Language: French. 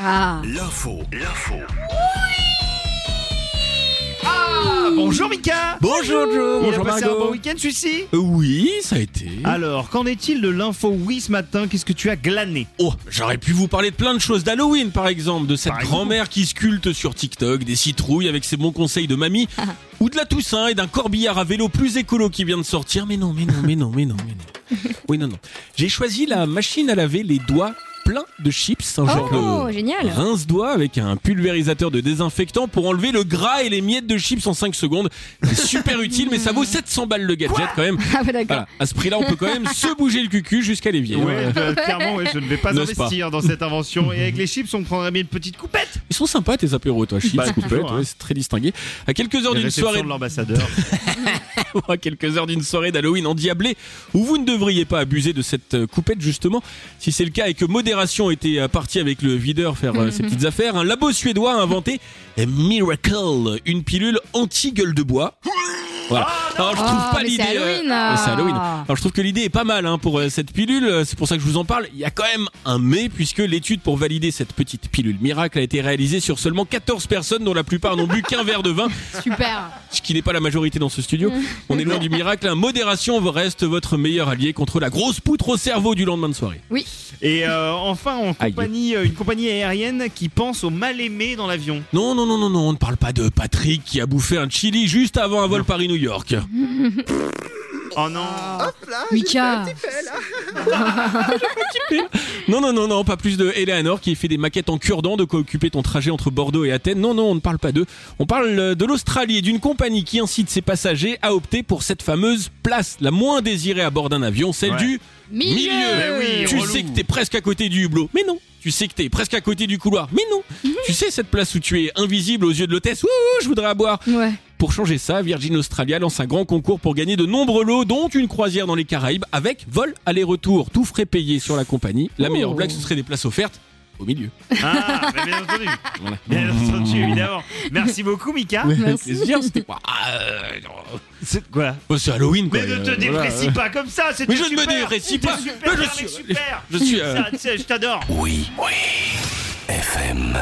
Ah. L'info, l'info. Ah, bonjour Mika Bonjour Joe, Il a bonjour passé un Margot. bon week-end celui-ci? Euh, Oui, ça a été. Alors, qu'en est-il de l'info oui ce matin Qu'est-ce que tu as glané? Oh, j'aurais pu vous parler de plein de choses d'Halloween par exemple, de cette grand-mère qui sculpte sur TikTok, des citrouilles avec ses bons conseils de mamie, ou de la Toussaint et d'un corbillard à vélo plus écolo qui vient de sortir. Mais non, mais non, mais non, mais non, mais non. Oui, non, non. J'ai choisi la machine à laver les doigts pleins de chips, un genre Oh, de génial. rince-doigt avec un pulvérisateur de désinfectant pour enlever le gras et les miettes de chips en 5 secondes. C'est super utile, mais ça vaut 700 balles le gadget quand même. Ah d'accord. Voilà, à ce prix-là, on peut quand même se bouger le cucu jusqu'à l'évier. Ouais, euh, clairement, ouais, je ne vais pas investir dans cette invention. Et avec les chips, on prendrait bien une petite coupette Ils sont sympas tes apéros, toi, chips, Bah, coupettes, toujours, hein. ouais, c'est très distingué. À quelques heures d'une soirée, de l'ambassadeur. à quelques heures d'une soirée d'Halloween endiablée, où vous ne devriez pas abuser de cette euh, coupette justement. Si c'est le cas et que modération était euh, partie avec le videur faire euh, ses petites affaires, un labo suédois a inventé a Miracle, une pilule anti-gueule de bois. Voilà. Alors je trouve Oh, pas l'idée. c'est Halloween, ouais, c'est ah. Halloween. Alors je trouve que l'idée est pas mal hein, pour euh, cette pilule. Euh, C'est pour ça que je vous en parle. Il y a quand même un mais puisque l'étude pour valider cette petite pilule miracle a été réalisée sur seulement 14 personnes dont la plupart n'ont bu qu'un verre de vin, Super. ce qui n'est pas la majorité dans ce studio. On est loin du miracle. hein. Modération reste votre meilleur allié contre la grosse poutre au cerveau du lendemain de soirée. Oui. Et euh, enfin, en Aïe. compagnie, euh, une compagnie aérienne qui pense aux mal-aimés dans l'avion. Non, non, non, non, non, on ne parle pas de Patrick qui a bouffé un chili juste avant un vol Paris-New York. Oh non Mika. Non, non, non, non, pas plus de Eleanor qui fait des maquettes en cure-dent de quoi occuper ton trajet entre Bordeaux et Athènes. Non, non, on ne parle pas d'eux. On parle euh, de l'Australie et d'une compagnie qui incite ses passagers à opter pour cette fameuse place la moins désirée à bord d'un avion, celle Ouais. du Milieu. milieu. Mais oui, tu relou. sais que t'es presque à côté du hublot, mais non. Tu sais que t'es presque à côté du couloir, mais non. Tu sais cette place où tu es invisible aux yeux de l'hôtesse. Ouh, je voudrais à boire. Ouais. Pour changer ça, Virgin Australia lance un grand concours pour gagner de nombreux lots, dont une croisière dans les Caraïbes avec vol aller-retour, tout frais payé sur la compagnie. La Oh. meilleure blague, ce serait des places offertes au milieu. Ah, bah, bien entendu Voilà. Bien entendu, évidemment Merci beaucoup Mika Merci. plaisir, c'était pas. Ah, euh. C'est quoi Oh, c'est Halloween quoi. Mais ne te euh, voilà, déprécie pas comme ça, Mais je ne me déprécie pas. super, Mais je suis- super Je suis. euh, Ça, tu sais, Je t'adore Oui, oui. FM.